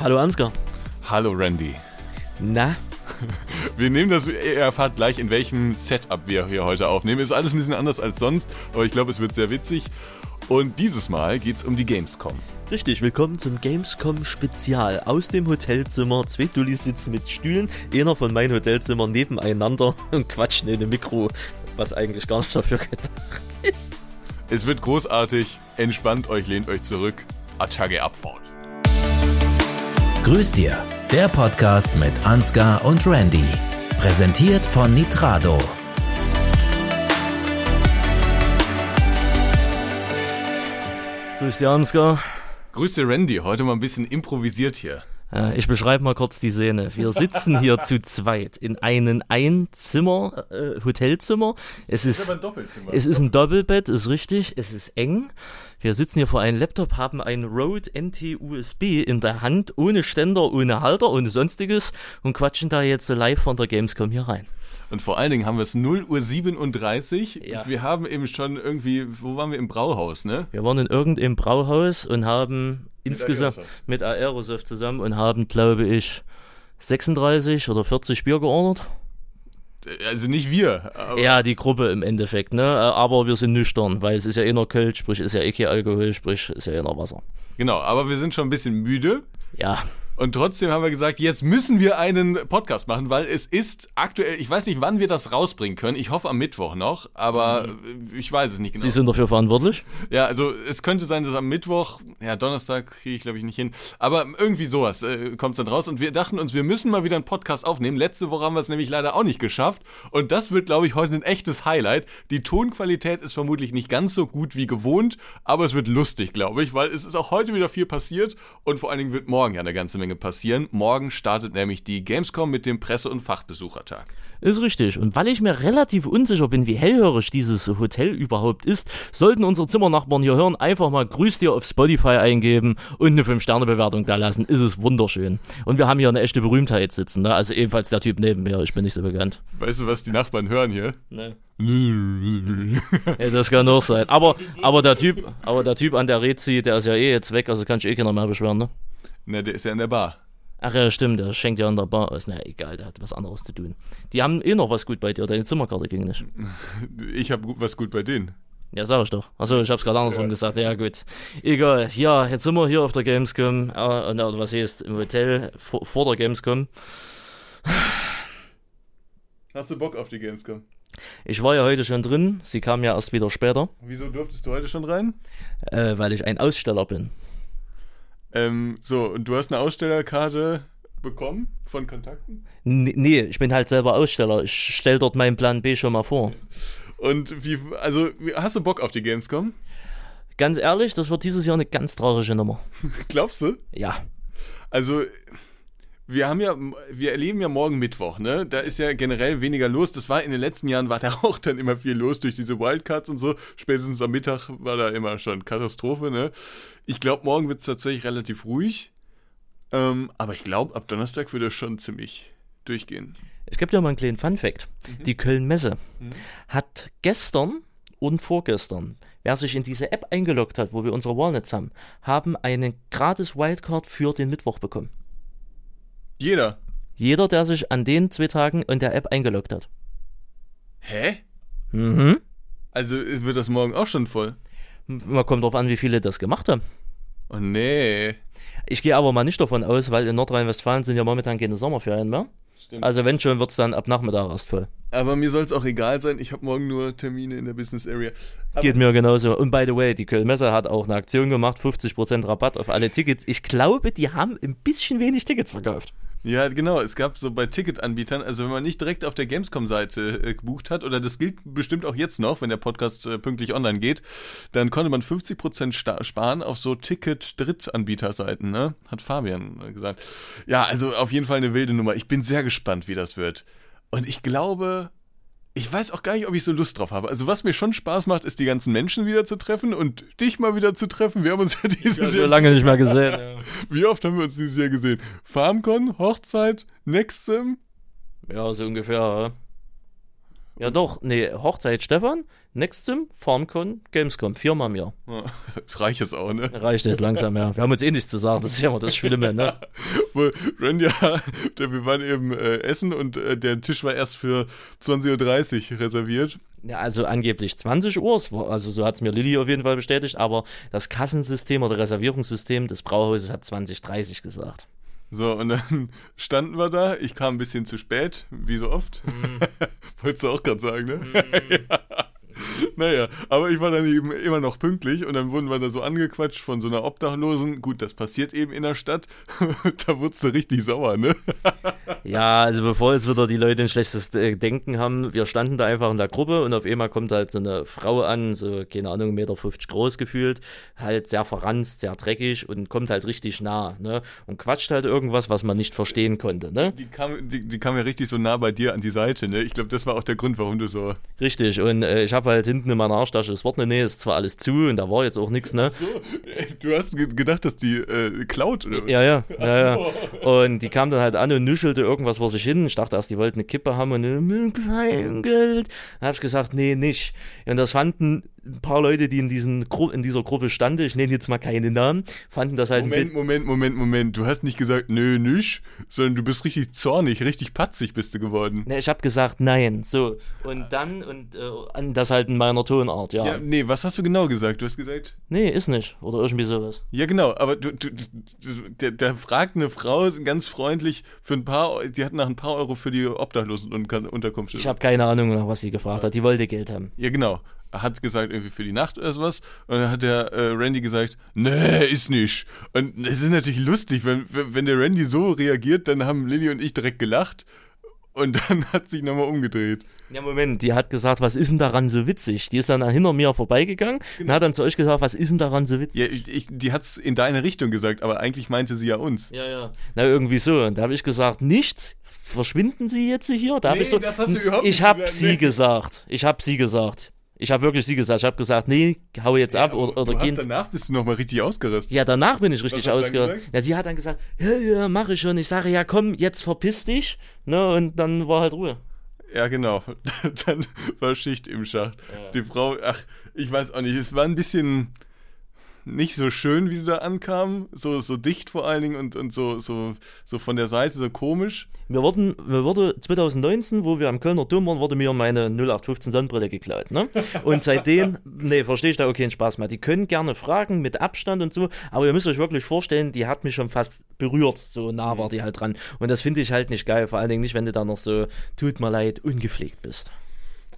Hallo Ansgar. Hallo Randy. Na? Wir nehmen das, ihr erfahrt gleich, in welchem Setup wir hier heute aufnehmen. Ist alles ein bisschen anders als sonst, aber ich glaube, es wird sehr witzig. Und dieses Mal geht es um die Gamescom. Richtig, willkommen zum Gamescom Spezial. Aus dem Hotelzimmer, zwei Dullis sitzen mit Stühlen, einer von meinen Hotelzimmern nebeneinander und quatschen in dem Mikro, was eigentlich gar nicht dafür gedacht ist. Es wird großartig, entspannt euch, lehnt euch zurück. Attacke Abfahrt. Grüß dir, der Podcast mit Ansgar und Randy. Präsentiert von Nitrado. Grüß dir Ansgar. Grüß dir Randy, heute mal ein bisschen improvisiert hier. Äh, ich beschreibe mal kurz die Szene. Wir sitzen hier zu zweit in einem Einzimmer, äh, Hotelzimmer. Es ist, ist ein Doppelzimmer. es ist ein Doppelbett, ist richtig. Es ist eng. Wir sitzen hier vor einem Laptop, haben ein Rode NT USB in der Hand, ohne Ständer, ohne Halter, ohne sonstiges und quatschen da jetzt live von der Gamescom hier rein. Und vor allen Dingen haben wir es 0 Uhr 37. Ja. Wir haben eben schon irgendwie, wo waren wir im Brauhaus, ne? Wir waren in irgendeinem Brauhaus und haben insgesamt mit Aerosoft zusammen und haben, glaube ich, 36 oder 40 Bier geordert. Also nicht wir. Ja, die Gruppe im Endeffekt, ne? Aber wir sind nüchtern, weil es ist ja eh noch Kölsch, sprich ist ja eh kein Alkohol, sprich ist ja eh noch Wasser. Genau, aber wir sind schon ein bisschen müde. Ja, Und trotzdem haben wir gesagt, jetzt müssen wir einen Podcast machen, weil es ist aktuell, ich weiß nicht, wann wir das rausbringen können. Ich hoffe am Mittwoch noch, aber ich weiß es nicht genau. Sie sind dafür verantwortlich. Ja, also es könnte sein, dass am Mittwoch, ja, Donnerstag kriege ich glaube ich nicht hin, aber irgendwie sowas äh, kommt dann raus. Und wir dachten uns, wir müssen mal wieder einen Podcast aufnehmen. Letzte Woche haben wir es nämlich leider auch nicht geschafft. Und das wird, glaube ich, heute ein echtes Highlight. Die Tonqualität ist vermutlich nicht ganz so gut wie gewohnt, aber es wird lustig, glaube ich, weil es ist auch heute wieder viel passiert und vor allen Dingen wird morgen ja eine ganze Menge passieren. Morgen startet nämlich die Gamescom mit dem Presse- und Fachbesuchertag. Ist richtig. Und weil ich mir relativ unsicher bin, wie hellhörig dieses Hotel überhaupt ist, sollten unsere Zimmernachbarn hier hören, einfach mal Grüß dir auf Spotify eingeben und eine 5-Sterne-Bewertung da lassen. Ist es wunderschön. Und wir haben hier eine echte Berühmtheit sitzen, ne? Also ebenfalls der Typ neben mir. Ich bin nicht so bekannt. Weißt du, was die Nachbarn hören hier? Ne. Ja, das kann auch sein. Aber, aber der Typ, aber der Typ an der Rezi, der ist ja eh jetzt weg, also kann ich eh keiner mehr beschweren, ne? Na, der ist ja in der Bar. Ach ja, stimmt, der schenkt ja an der Bar aus. Na egal, der hat was anderes zu tun. Die haben eh noch was gut bei dir, deine Zimmerkarte ging nicht. Ich habe was gut bei denen. Ja, sag ich doch. Achso, ich hab's gerade andersrum Ja. gesagt. Ja, gut. Egal. Ja, jetzt sind wir hier auf der Gamescom. Äh, was heißt, im Hotel vor, vor der Gamescom. Hast du Bock auf die Gamescom? Ich war ja heute schon drin. Sie kam ja erst wieder später, Wieso durftest du heute schon rein? äh, weil ich ein Aussteller bin. Ähm, so, und du hast eine Ausstellerkarte bekommen von Kontakten? N nee, ich bin halt selber Aussteller. Ich stell dort meinen Plan B schon mal vor. Und wie, also, hast du Bock auf die Gamescom? Ganz ehrlich, das wird dieses Jahr eine ganz traurige Nummer. Glaubst du? Ja. Also, wir haben ja, wir erleben ja morgen Mittwoch, ne? Da ist ja generell weniger los. Das war in den letzten Jahren war da auch dann immer viel los durch diese Wildcards und so. Spätestens am Mittag war da immer schon Katastrophe, ne? Ich glaube, morgen wird es tatsächlich relativ ruhig. Ähm, aber ich glaube, ab Donnerstag wird es schon ziemlich durchgehen. Ich gebe dir mal einen kleinen Fun-Fact. Die Köln-Messe hat gestern und vorgestern, wer sich in diese App eingeloggt hat, wo wir unsere Walnuts haben, haben einen gratis Wildcard für den Mittwoch bekommen. Jeder. Jeder, der sich an den zwei Tagen in der App eingeloggt hat. Hä? Mhm. Also wird das morgen auch schon voll? Man kommt drauf an, wie viele das gemacht haben. Oh nee. Ich gehe aber mal nicht davon aus, weil in Nordrhein-Westfalen sind ja momentan keine Sommerferien mehr. Stimmt. Also wenn schon, wird es dann ab Nachmittag erst voll. Aber mir soll es auch egal sein. Ich habe morgen nur Termine in der Business Area. Aber Geht mir genauso. Und by the way, die Köln-Messe hat auch eine Aktion gemacht, 50% Rabatt auf alle Tickets. Ich glaube, die haben ein bisschen wenig Tickets verkauft. Ja, genau. Es gab so bei Ticketanbietern, also wenn man nicht direkt auf der Gamescom-Seite äh, gebucht hat, oder das gilt bestimmt auch jetzt noch, wenn der Podcast äh, pünktlich online geht, dann konnte man 50% sta- sparen auf so Ticket-Drittanbieterseiten, ne? Hat Fabian äh, gesagt. Ja, also auf jeden Fall eine wilde Nummer. Ich bin sehr gespannt, wie das wird. Und ich glaube, ich weiß auch gar nicht, ob ich so Lust drauf habe. Also was mir schon Spaß macht, ist die ganzen Menschen wieder zu treffen und dich mal wieder zu treffen. Wir haben uns ja dieses So Jahr lange nicht mehr gesehen. Ja, wie oft haben wir uns dieses Jahr gesehen? FarmCon, Hochzeit, Nextsim ja so ungefähr. Ja doch, nee, Hochzeit Stefan, Nextim, FarmCon, Gamescom, viermal im Jahr. Ja, Das reicht jetzt auch, ne? Reicht jetzt langsam, ja. Wir haben uns eh nichts zu sagen, das ist ja immer das Schlimme, ne? Ja, der, wir waren eben äh, essen und äh, der Tisch war erst für 20.30 Uhr reserviert. Ja, also angeblich 20 Uhr, war- also so hat es mir Lilly auf jeden Fall bestätigt, aber das Kassensystem oder Reservierungssystem des Brauhauses hat 2030 gesagt. So, und dann standen wir da. Ich kam ein bisschen zu spät, wie so oft. Wolltest du auch gerade sagen, ne? ja. Naja, aber ich war dann eben immer noch pünktlich und dann wurden wir da so angequatscht von so einer Obdachlosen. Gut, das passiert eben in der Stadt. da wurdest du richtig sauer, ne? Ja, also bevor jetzt wieder die Leute ein schlechtes äh, Denken haben, wir standen da einfach in der Gruppe und auf einmal kommt halt so eine Frau an, so, keine Ahnung, 1,50 Meter groß gefühlt, halt sehr verranzt, sehr dreckig und kommt halt richtig nah, ne? Und quatscht halt irgendwas, was man nicht verstehen konnte, ne? Die kam, die, die kam ja richtig so nah bei dir an die Seite, ne? Ich glaube, das war auch der Grund, warum du so. Richtig, und äh, ich habe halt hinten in meiner Arschtasche das Wort, ne, nee, ist zwar alles zu und da war jetzt auch nichts, ne? So, du hast ge- gedacht, dass die äh, klaut, oder? Ja, ja, ja, ja. Und die kam dann halt an und nuschelte irgendwas vor sich hin. Ich dachte erst, die wollten eine Kippe haben und äh, kein Geld. Dann habe ich gesagt, nee, nicht. Und das fanden ein paar Leute, die in, diesen Gru in dieser Gruppe standen, ich nenne jetzt mal keine Namen, fanden das halt Moment. Moment, Moment, Moment. Du hast nicht gesagt, nö, nüsch, sondern du bist richtig zornig, richtig patzig bist du geworden. Ne, ich habe gesagt, nein. So. Und dann, und äh, das halt in meiner Tonart, ja. Ja, nee, was hast du genau gesagt? Du hast gesagt, Nee, ist nicht. Oder irgendwie sowas. ja genau, aber du, du, du, der, der fragt eine Frau ganz freundlich für ein paar, die hat nach ein paar Euro für die Obdachlosenunterkunft. Ich habe keine Ahnung, nach was sie gefragt hat. Die wollte Geld haben. Ja, genau. Er hat gesagt, irgendwie für die Nacht oder sowas. Und dann hat der äh, Randy gesagt, nee, ist nicht. Und es ist natürlich lustig, wenn, wenn der Randy so reagiert, dann haben Lilly und ich direkt gelacht. Und dann hat sich nochmal umgedreht. Ja, Moment, die hat gesagt, was ist denn daran so witzig? Die ist dann hinter mir vorbeigegangen und hat dann zu euch gesagt, was ist denn daran so witzig? Ja, ich, ich, die hat's in deine Richtung gesagt, aber eigentlich meinte sie ja uns. Ja, ja. Na, irgendwie so. Und da habe ich gesagt, nichts. Verschwinden Sie jetzt hier? Da hab Nee, ich so, das hast du überhaupt Ich nicht habe gesagt, sie nee. gesagt. Ich habe sie gesagt. Ich habe wirklich sie gesagt. Ich habe gesagt, nee, hau jetzt ab oder, oder du hast danach bist du nochmal richtig ausgerastet. Ja, danach bin ich richtig gesagt? Ja, sie hat dann gesagt, ja, ja, mach ich schon. Ich sage, ja, komm, jetzt verpiss dich. Ne, und dann war halt Ruhe. Ja, genau. Dann war Schicht im Schacht. Ja. Die Frau, ach, ich weiß auch nicht, es war ein bisschen nicht so schön, wie sie da ankam. So, so dicht vor allen Dingen und, und so, so, so von der Seite so komisch. Mir wurden, mir wurde 2019, wo wir am Kölner Dom waren, wurde mir meine 0815 Sonnenbrille geklaut. Ne? Und seitdem, nee, verstehe ich da auch keinen Spaß mehr. Die können gerne fragen mit Abstand und so, aber ihr müsst euch wirklich vorstellen, die hat mich schon fast berührt. So nah war die halt dran. Und das finde ich halt nicht geil. Vor allen Dingen nicht, wenn du da noch so, tut mir leid, ungepflegt bist.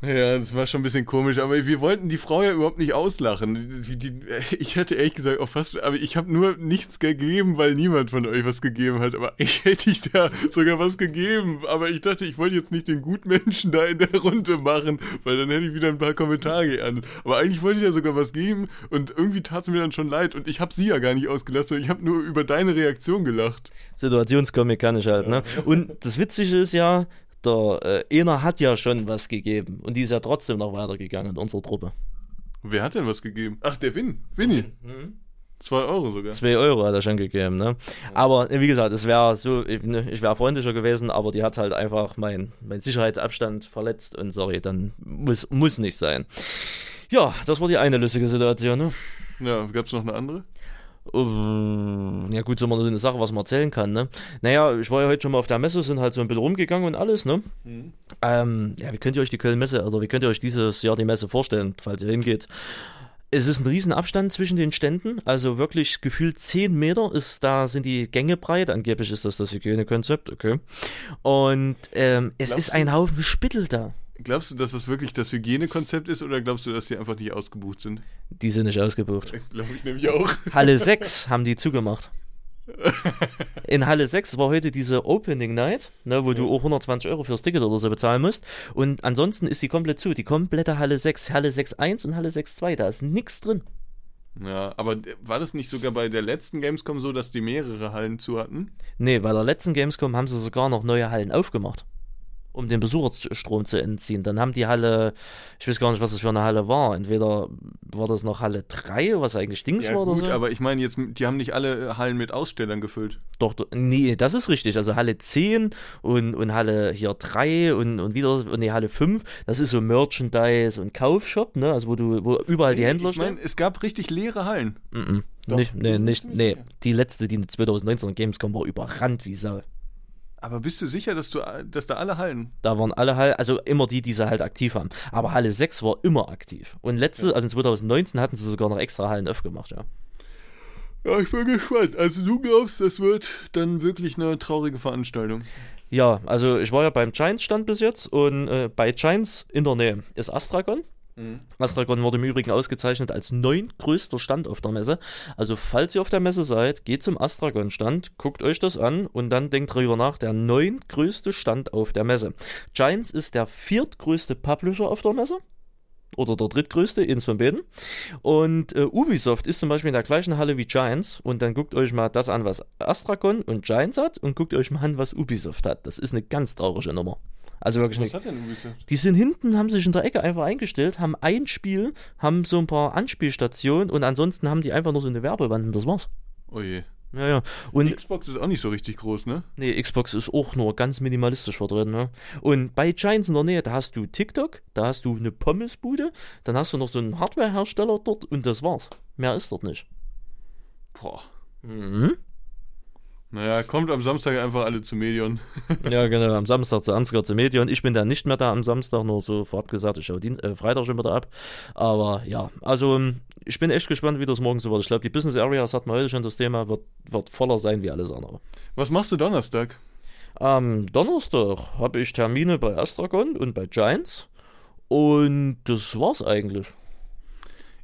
Ja, das war schon ein bisschen komisch, aber wir wollten die Frau ja überhaupt nicht auslachen. Die, die, ich hätte ehrlich gesagt auch fast, aber ich habe nur nichts gegeben, weil niemand von euch was gegeben hat. Aber ich hätte ich da sogar was gegeben. Aber ich dachte, ich wollte jetzt nicht den Gutmenschen da in der Runde machen, weil dann hätte ich wieder ein paar Kommentare geerntet. Aber eigentlich wollte ich ja sogar was geben und irgendwie tat es mir dann schon leid und ich habe sie ja gar nicht ausgelassen, sondern ich habe nur über deine Reaktion gelacht. Situationskomik kann ich halt, ne? Und das Witzige ist ja, der äh, Einer hat ja schon was gegeben und die ist ja trotzdem noch weitergegangen in unserer Truppe. Wer hat denn was gegeben? Ach, der Win. Winnie. Zwei Euro sogar. 2 Euro hat er schon gegeben, ne? Aber äh, wie gesagt, es wäre so, ich, ne, ich wäre freundlicher gewesen, aber die hat halt einfach meinen mein Sicherheitsabstand verletzt und sorry, dann muss, muss nicht sein. Ja, das war die eine lustige Situation, ne? Ja, gab es noch eine andere? Ähm, Ja gut, so eine Sache, was man erzählen kann, ne? Naja, ich war ja heute schon mal auf der Messe, sind halt so ein bisschen rumgegangen und alles, ne? Ähm, ja, wie könnt ihr euch die Köln-Messe, also wie könnt ihr euch dieses Jahr die Messe vorstellen, falls ihr hingeht? Es ist ein Riesenabstand zwischen den Ständen, also wirklich gefühlt 10 Meter ist, da sind die Gänge breit, angeblich ist das das Hygienekonzept, okay. Und ähm, es Glaubst ist ein Haufen Spittel da. Glaubst du, dass das wirklich das Hygienekonzept ist oder glaubst du, dass die einfach nicht ausgebucht sind? Die sind nicht ausgebucht. Glaube ich nämlich auch. Halle 6 haben die zugemacht. In Halle 6 war heute diese Opening Night, ne, wo du auch 120 Euro fürs Ticket oder so bezahlen musst. Und ansonsten ist die komplett zu. Die komplette Halle 6, Halle 6.1 und Halle 6.2, da ist nichts drin. Ja, aber war das nicht sogar bei der letzten Gamescom so, dass die mehrere Hallen zu hatten? Nee, bei der letzten Gamescom haben sie sogar noch neue Hallen aufgemacht. Um den Besucherstrom zu entziehen. Dann haben die Halle, ich weiß gar nicht, was das für eine Halle war. Entweder war das noch Halle 3, was eigentlich Dings Ja, war oder gut, so. aber ich meine jetzt, die haben nicht alle Hallen mit Ausstellern gefüllt. Doch, doch, nee, das ist richtig. Also Halle 10 und, und Halle hier 3 und, und wieder und die Halle 5, das ist so Merchandise und Kaufshop, ne? Also wo du, wo überall die Händler Ich meine, es gab richtig leere Hallen. stehen. Mhm. Doch, Nicht, nee, nicht, nee. Die letzte, die 2019 Gamescom war überrannt wie Sau. Aber bist du sicher, dass, du, dass da alle Hallen. Da waren alle Halle, also immer die, die sie halt aktiv haben. Aber Halle 6 war immer aktiv. Und letzte, also in 2019 hatten sie sogar noch extra Hallen aufgemacht, ja. Ja, ich bin gespannt. Also du glaubst, das wird dann wirklich eine traurige Veranstaltung. Ja, also ich war ja beim Giants-Stand bis jetzt und äh, bei Giants in der Nähe ist Astragon. Astragon wurde im Übrigen ausgezeichnet als neuntgrößter Stand auf der Messe. Also falls ihr auf der Messe seid, geht zum Astragon-Stand, guckt euch das an und dann denkt darüber nach, der neuntgrößte Stand auf der Messe. Giants ist der viertgrößte Publisher auf der Messe. Oder der drittgrößte, eins von beiden. Und äh, Ubisoft ist zum Beispiel in der gleichen Halle wie Giants. Und dann guckt euch mal das an, was Astragon und Giants hat. Und guckt euch mal an, was Ubisoft hat. Das ist eine ganz traurige Nummer. Also wirklich Was hat denn Ubisoft? die sind hinten, haben sich in der Ecke einfach eingestellt, haben ein Spiel, haben so ein paar Anspielstationen und ansonsten haben die einfach nur so eine Werbewand und das war's. Oh je. Ja, ja. Und Xbox ist auch nicht so richtig groß, ne? nee, Xbox ist auch nur ganz minimalistisch vertreten, ne? Und bei Giants in der Nähe, da hast du TikTok, da hast du eine Pommesbude, dann hast du noch so einen Hardwarehersteller dort und das war's. Mehr ist dort nicht. Boah. Mhm. Naja, kommt am Samstag einfach alle zu Medion. Ja, genau, am Samstag zu Ansgar zu Medien. Ich bin dann nicht mehr da am Samstag, nur so vorab gesagt, ich schaue äh, Freitag schon wieder ab. Aber ja, also ähm, ich bin echt gespannt, wie das morgen so wird. Ich glaube, die Business Areas hatten wir heute schon das Thema, wird, wird voller sein wie alles andere. Was machst du Donnerstag? Am Donnerstag habe ich Termine bei Astragon und bei Giants. Und das war's eigentlich.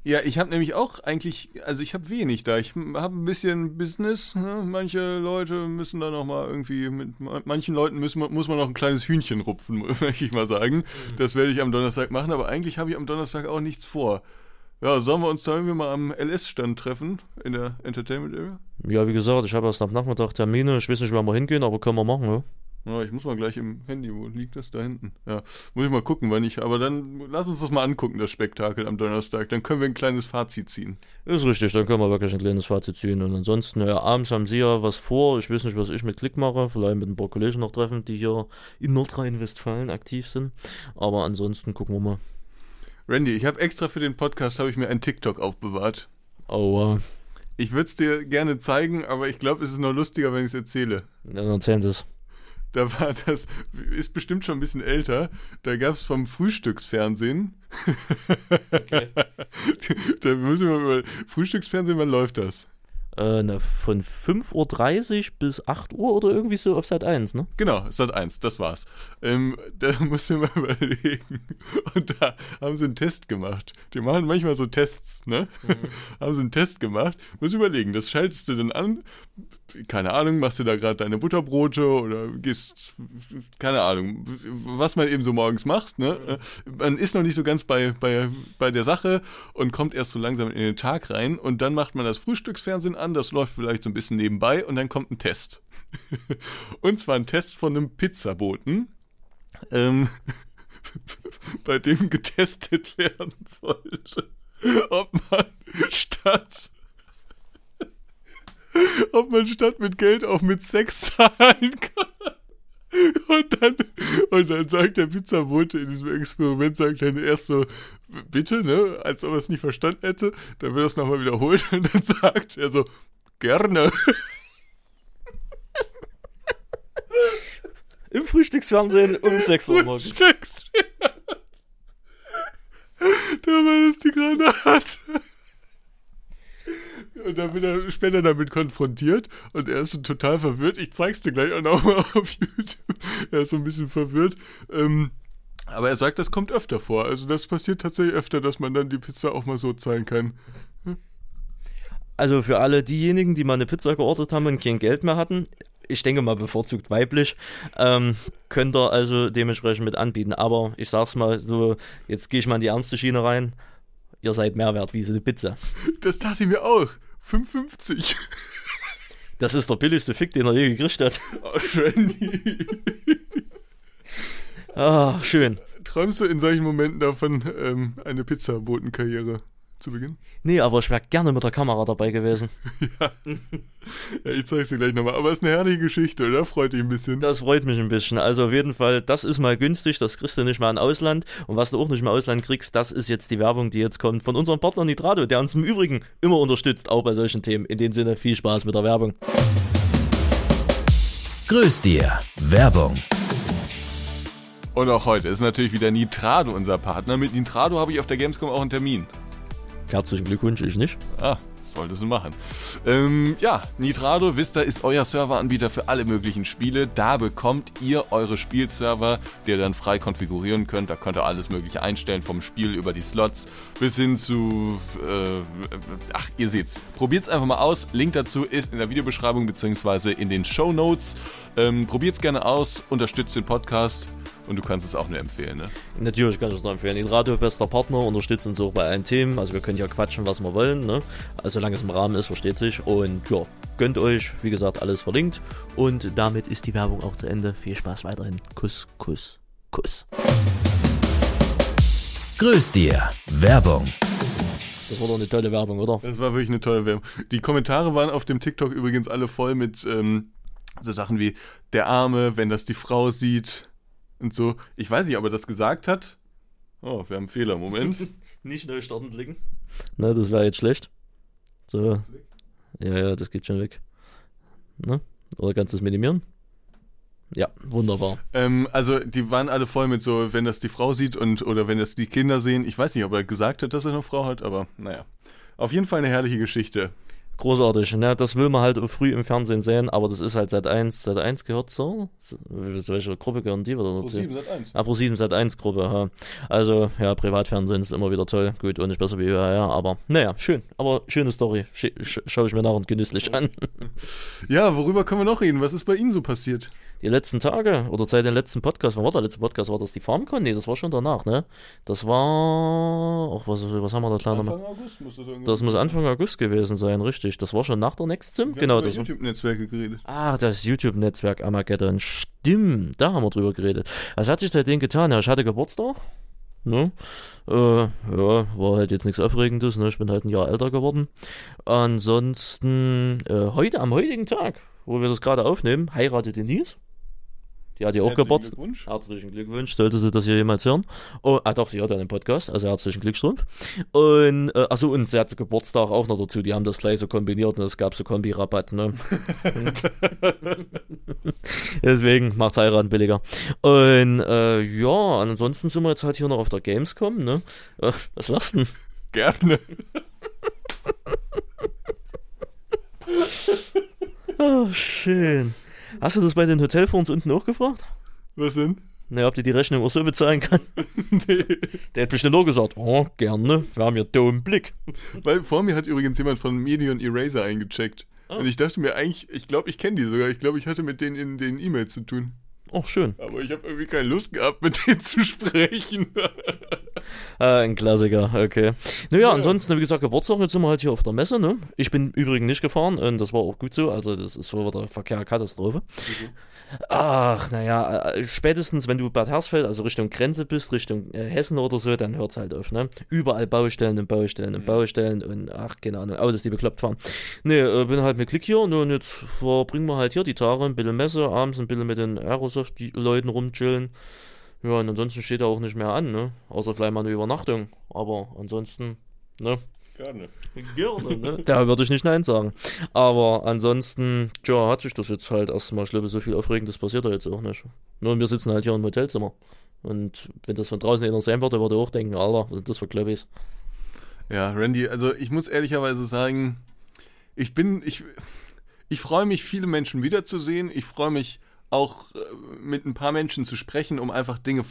Ja, ich habe nämlich auch eigentlich, also ich habe wenig da. Ich habe ein bisschen Business. Ne? Manche Leute müssen da noch mal irgendwie mit manchen Leuten müssen, muss man noch ein kleines Hühnchen rupfen, möchte ich mal sagen. Das werde ich am Donnerstag machen, aber eigentlich habe ich am Donnerstag auch nichts vor. Ja, sollen wir uns da irgendwie mal am LS-Stand treffen in der Entertainment Area? Ja, wie gesagt, ich habe erst am Nachmittag Termine. Ich weiß nicht, wann wir hingehen, aber können wir machen, ne? Ja, ich muss mal gleich im Handy, wo liegt das da hinten? Ja, muss ich mal gucken, wann ich, aber dann lass uns das mal angucken, das Spektakel am Donnerstag. Dann können wir ein kleines Fazit ziehen. Ist richtig, dann können wir wirklich ein kleines Fazit ziehen. Und ansonsten, ja, abends haben sie ja was vor. Ich weiß nicht, was ich mit Klick mache. Vielleicht mit ein paar Kollegen noch treffen, die hier in Nordrhein-Westfalen aktiv sind. Aber ansonsten gucken wir mal. Randy, ich habe extra für den Podcast habe ich mir ein TikTok aufbewahrt. Oh, Ich würde es dir gerne zeigen, aber ich glaube, es ist noch lustiger, wenn ich es erzähle. äh, dann erzählen sie es. Da war das, ist bestimmt schon ein bisschen älter. Da gab es vom Frühstücksfernsehen. Okay. da müssen wir über Frühstücksfernsehen, wann läuft das? Äh, na, von 5.30 Uhr bis 8 Uhr oder irgendwie so auf Sat 1, ne? Genau, Sat 1, das war's. Ähm, da musst du mal überlegen. Und da haben sie einen Test gemacht. Die machen manchmal so Tests, ne? haben sie einen Test gemacht. Musst überlegen, das schaltest du dann an. Keine Ahnung, machst du da gerade deine Butterbrote oder gehst, keine Ahnung, was man eben so morgens macht, ne? Man ist noch nicht so ganz bei, bei, bei der Sache und kommt erst so langsam in den Tag rein und dann macht man das Frühstücksfernsehen an, das läuft vielleicht so ein bisschen nebenbei und dann kommt ein Test. Und zwar ein Test von einem Pizzaboten, ähm, bei dem getestet werden sollte, ob man statt ob man statt mit Geld auch mit Sex zahlen kann. Und dann, und dann sagt der Pizzabote in diesem Experiment, sagt dann erst so, bitte, ne, als ob er es nicht verstanden hätte. Dann wird das nochmal wiederholt und dann sagt er so, gerne. Im Frühstücksfernsehen um 6 Uhr morgens. Sex. Da war das die Granate. Und dann wird er später damit konfrontiert und er ist so total verwirrt. Ich zeig's dir gleich auch noch mal auf YouTube. Er ist so ein bisschen verwirrt. Ähm, aber er sagt, das kommt öfter vor. Also das passiert tatsächlich öfter, dass man dann die Pizza auch mal so zahlen kann. Also für alle diejenigen, die mal eine Pizza geordert haben und kein Geld mehr hatten, ich denke mal bevorzugt weiblich, ähm, könnt ihr also dementsprechend mit anbieten. Aber ich sag's mal so, jetzt gehe ich mal in die ernste Schiene rein. Ihr seid mehr wert wie so eine Pizza. Das dachte ich mir auch. 5,50. Das ist der billigste Fick, den er je gekriegt hat. Oh, Randy. Ah, schön. Träumst du in solchen Momenten davon, ähm, eine Pizzabotenkarriere zu beginnen? Nee, aber ich wäre gerne mit der Kamera dabei gewesen. ja. ja, ich zeig's dir gleich nochmal. Aber es ist eine herrliche Geschichte, oder? Freut dich ein bisschen. Das freut mich ein bisschen. Also auf jeden Fall, das ist mal günstig, das kriegst du nicht mehr im Ausland. Und was du auch nicht mehr im Ausland kriegst, das ist jetzt die Werbung, die jetzt kommt von unserem Partner Nitrado, der uns im Übrigen immer unterstützt, auch bei solchen Themen. In dem Sinne, viel Spaß mit der Werbung. Grüß dir. Werbung. Und auch heute ist natürlich wieder Nitrado unser Partner. Mit Nitrado habe ich auf der Gamescom auch einen Termin. Herzlichen Glückwunsch, ich nicht. Ah, solltest du machen. Ähm, ja, Nitrado Vista ist euer Serveranbieter für alle möglichen Spiele. Da bekommt ihr eure Spielserver, die ihr dann frei konfigurieren könnt. Da könnt ihr alles Mögliche einstellen, vom Spiel über die Slots bis hin zu. Äh, ach, ihr seht's. Probiert's einfach mal aus. Link dazu ist in der Videobeschreibung bzw. in den Show Notes. Ähm, probiert's gerne aus, unterstützt den Podcast. Und du kannst es auch nur empfehlen, ne? Natürlich kann ich es nur empfehlen. Den Radio bester Partner unterstützt uns auch bei allen Themen. Also wir können ja quatschen, was wir wollen, ne? Also solange es im Rahmen ist, versteht sich. Und ja, gönnt euch, wie gesagt, alles verlinkt. Und damit ist die Werbung auch zu Ende. Viel Spaß weiterhin. Kuss, Kuss, Kuss. Grüß dir. Werbung. Das war doch eine tolle Werbung, oder? Das war wirklich eine tolle Werbung. Die Kommentare waren auf dem TikTok übrigens alle voll mit ähm, so Sachen wie der Arme, wenn das die Frau sieht und so. Ich weiß nicht, ob er das gesagt hat. Oh, wir haben einen Fehler. Moment. nicht neu starten klicken. Na, das wäre jetzt schlecht. So. Ja, ja, das geht schon weg. Ne? Oder kannst du es minimieren? Ja, wunderbar. Ähm, also die waren alle voll mit so, wenn das die Frau sieht und oder wenn das die Kinder sehen. Ich weiß nicht, ob er gesagt hat, dass er eine Frau hat, aber naja. Auf jeden Fall eine herrliche Geschichte. Großartig, ne? Das will man halt früh im Fernsehen sehen, aber das ist halt seit 1, seit 1 gehört so. Welche Gruppe gehören die wieder dazu? Pro 7 seit 1. Ah, Pro 7 seit 1 Gruppe, ja. Also, ja, Privatfernsehen ist immer wieder toll. Gut, und nicht besser wie ja, ja, aber naja, schön. Aber schöne Story. Sch schaue ich mir nach und genüsslich an. Ja, worüber können wir noch reden? Was ist bei Ihnen so passiert? Die letzten Tage oder seit dem letzten Podcast, wann war der letzte Podcast? War das die FarmCon? Nee, das war schon danach, ne? Das war. Ach, was, was haben wir da Anfang August muss das Das muss Anfang August gewesen sein, richtig. Das war schon nach der Next Sim? Wir genau, haben über das YouTube-Netzwerke geredet. Ah, das YouTube-Netzwerk Armageddon. Stimmt, da haben wir drüber geredet. Was hat sich seitdem getan? Ja, ich hatte Geburtstag. Ne? Äh, ja, war halt jetzt nichts Aufregendes. Ne? Ich bin halt ein Jahr älter geworden. Ansonsten, äh, heute, am heutigen Tag, wo wir das gerade aufnehmen, heiratet Denise. Die hat ja auch Geburtstag. Glückwunsch. Herzlichen Glückwunsch, sollte sie das hier jemals hören. Oh, ah doch, sie hört ja den Podcast, also herzlichen Glückstrumpf. Und, äh, achso, und sie hatte Geburtstag auch noch dazu, die haben das gleich so kombiniert und es gab so Kombi-Rabatt, ne? Deswegen macht's heiraten billiger. Und, äh, ja, ansonsten sind wir jetzt halt hier noch auf der Gamescom, ne? Äh, was lachst denn? Gerne. Oh, schön. Hast du das bei den Hotelfonds unten auch gefragt? Was denn? Ne, ob die die Rechnung auch so bezahlen kann? nee. Der hat bestimmt auch gesagt, oh, gerne, wir haben ja dummen Blick. Weil vor mir hat übrigens jemand von Medion Eraser eingecheckt. Ah. Und ich dachte mir eigentlich, ich glaube, ich kenne die sogar. Ich glaube, ich hatte mit denen in den E-Mails zu tun. Oh, schön. Aber ich habe irgendwie keine Lust gehabt, mit denen zu sprechen. Ah, ein Klassiker, okay. Naja, Ja. ansonsten, wie gesagt, Geburtstag, jetzt sind wir halt hier auf der Messe, ne? Ich bin übrigens nicht gefahren und das war auch gut so, also das ist wohl wieder Verkehrskatastrophe. Ach, naja, äh, spätestens wenn du Bad Hersfeld, also Richtung Grenze bist, Richtung äh, Hessen oder so, dann hört's halt auf, ne? Überall Baustellen und Baustellen und Mhm. Baustellen und ach, keine Ahnung, Autos, die bekloppt fahren. Ne, äh, bin halt mit Klick hier ne, und jetzt verbringen wir halt hier die Tage, ein bisschen Messe, abends ein bisschen mit den Aerosoft-Leuten rumchillen. Ja, und ansonsten steht er auch nicht mehr an, ne? Außer vielleicht mal eine Übernachtung. Aber ansonsten, ne? Gerne. Gerne, ne? Da würde ich nicht Nein sagen. Aber ansonsten, ja, hat sich das jetzt halt erstmal, ich glaube, so viel Aufregendes passiert da jetzt auch nicht. Nur wir sitzen halt hier im Hotelzimmer. Und wenn das von draußen einer sehen würde, würde er auch denken, Alter, was sind das für Klöppis? Ja, Randy, also ich muss ehrlicherweise sagen, ich bin, ich, ich freue mich, viele Menschen wiederzusehen. Ich freue mich auch äh, mit ein paar Menschen zu sprechen, um einfach Dinge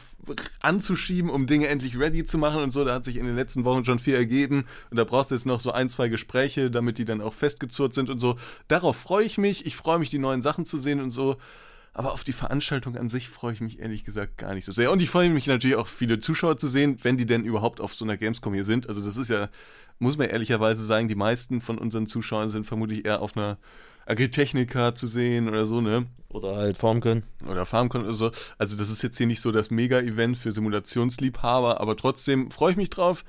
anzuschieben, um Dinge endlich ready zu machen und so. Da hat sich in den letzten Wochen schon viel ergeben und da brauchst du jetzt noch so ein, zwei Gespräche, damit die dann auch festgezurrt sind und so. Darauf freue ich mich. Ich freue mich, die neuen Sachen zu sehen und so. Aber auf die Veranstaltung an sich freue ich mich ehrlich gesagt gar nicht so sehr. Und ich freue mich natürlich auch, viele Zuschauer zu sehen, wenn die denn überhaupt auf so einer Gamescom hier sind. Also das ist ja, muss man ehrlicherweise sagen, die meisten von unseren Zuschauern sind vermutlich eher auf einer Agritechnica zu sehen oder so, ne? Oder halt FarmCon. Oder FarmCon oder so. Also das ist jetzt hier nicht so das Mega-Event für Simulationsliebhaber, aber trotzdem freue ich mich drauf.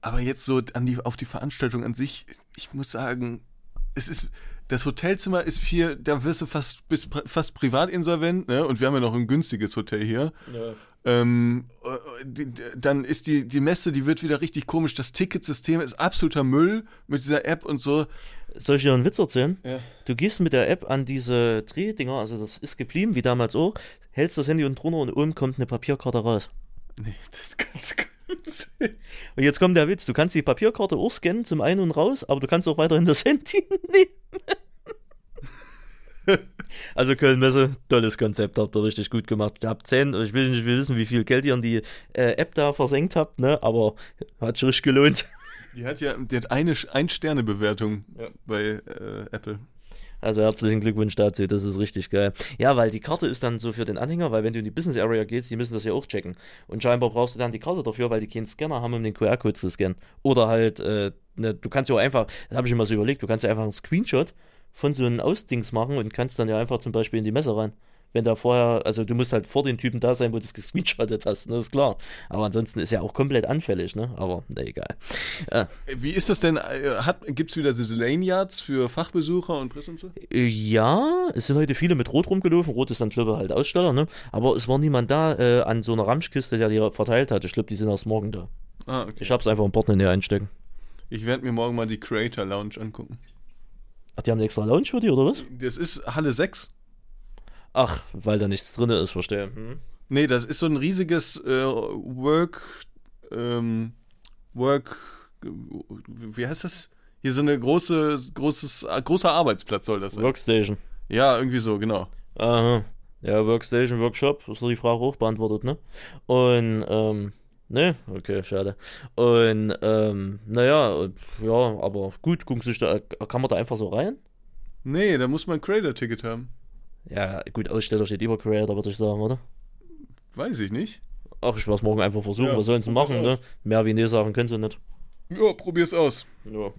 Aber jetzt so an die, auf die Veranstaltung an sich, ich muss sagen, es ist, das Hotelzimmer ist viel, da wirst du fast, bis, fast privat insolvent, ne? Und wir haben ja noch ein günstiges Hotel hier. Ja. Ähm, äh, dann ist die, die Messe, die wird wieder richtig komisch. Das Ticketsystem ist absoluter Müll mit dieser App und so. Soll ich dir einen Witz erzählen? Ja. Du gehst mit der App an diese Drehdinger, also das ist geblieben, wie damals auch, hältst das Handy unten drunter und oben kommt eine Papierkarte raus. Nee, das kannst du und jetzt kommt der Witz, du kannst die Papierkarte auch scannen zum Ein- und Raus, aber du kannst auch weiterhin das Handy nehmen. also Köln-Messe, tolles Konzept, habt ihr richtig gut gemacht. Ihr habt 10, ich will nicht wissen, wie viel Geld ihr in die äh, App da versenkt habt, ne? aber hat sich richtig gelohnt. Die hat ja die hat eine Ein-Sterne-Bewertung ja. bei äh, Apple. Also herzlichen Glückwunsch dazu, das ist richtig geil. Ja, weil die Karte ist dann so für den Anhänger, weil wenn du in die Business Area gehst, die müssen das ja auch checken. Und scheinbar brauchst du dann die Karte dafür, weil die keinen Scanner haben, um den QR-Code zu scannen. Oder halt, äh, ne, du kannst ja auch einfach, das habe ich immer so überlegt, du kannst ja einfach einen Screenshot von so einem Ausdings machen und kannst dann ja einfach zum Beispiel in die Messe rein wenn da vorher, also du musst halt vor den Typen da sein, wo du es gescreenshottet hast, ne, ist klar. Aber ansonsten ist ja auch komplett anfällig, ne? Aber na egal. Äh. Wie ist das denn? Äh, Gibt es wieder diese Lanyards für Fachbesucher und Presse und so? Äh, ja, es sind heute viele mit Rot rumgelaufen. Rot ist dann, glaube ich, halt Aussteller, ne? Aber es war niemand da äh, an so einer Ramschkiste, der die verteilt hat. Ich glaube, die sind erst morgen da. Ah, okay. Ich hab's einfach im Portemonnaie einstecken. Ich werde mir morgen mal die Creator Lounge angucken. Ach, die haben eine extra Lounge für die, oder was? Das ist Halle 6. Ach, weil da nichts drin ist, verstehe. Hm. Nee, das ist so ein riesiges äh, Work, ähm, Work, wie heißt das? Hier so eine große, großes, großer Arbeitsplatz soll das sein. Workstation. Ja, irgendwie so, genau. Aha. Ja, Workstation, Workshop, ist die Frage hoch beantwortet, ne? Und, ähm, ne, okay, schade. Und, ähm, naja, ja, aber gut, gucken sich da, kann man da einfach so rein? Nee, da muss man ein Creator-Ticket haben. Ja, gut, Aussteller steht über Creator, würde ich sagen, oder? Weiß ich nicht. Ach, ich werde es morgen einfach versuchen. Ja, Was sollen sie machen, ne? Mehr wie nee sagen können sie nicht. Ja, probier's aus. Ja,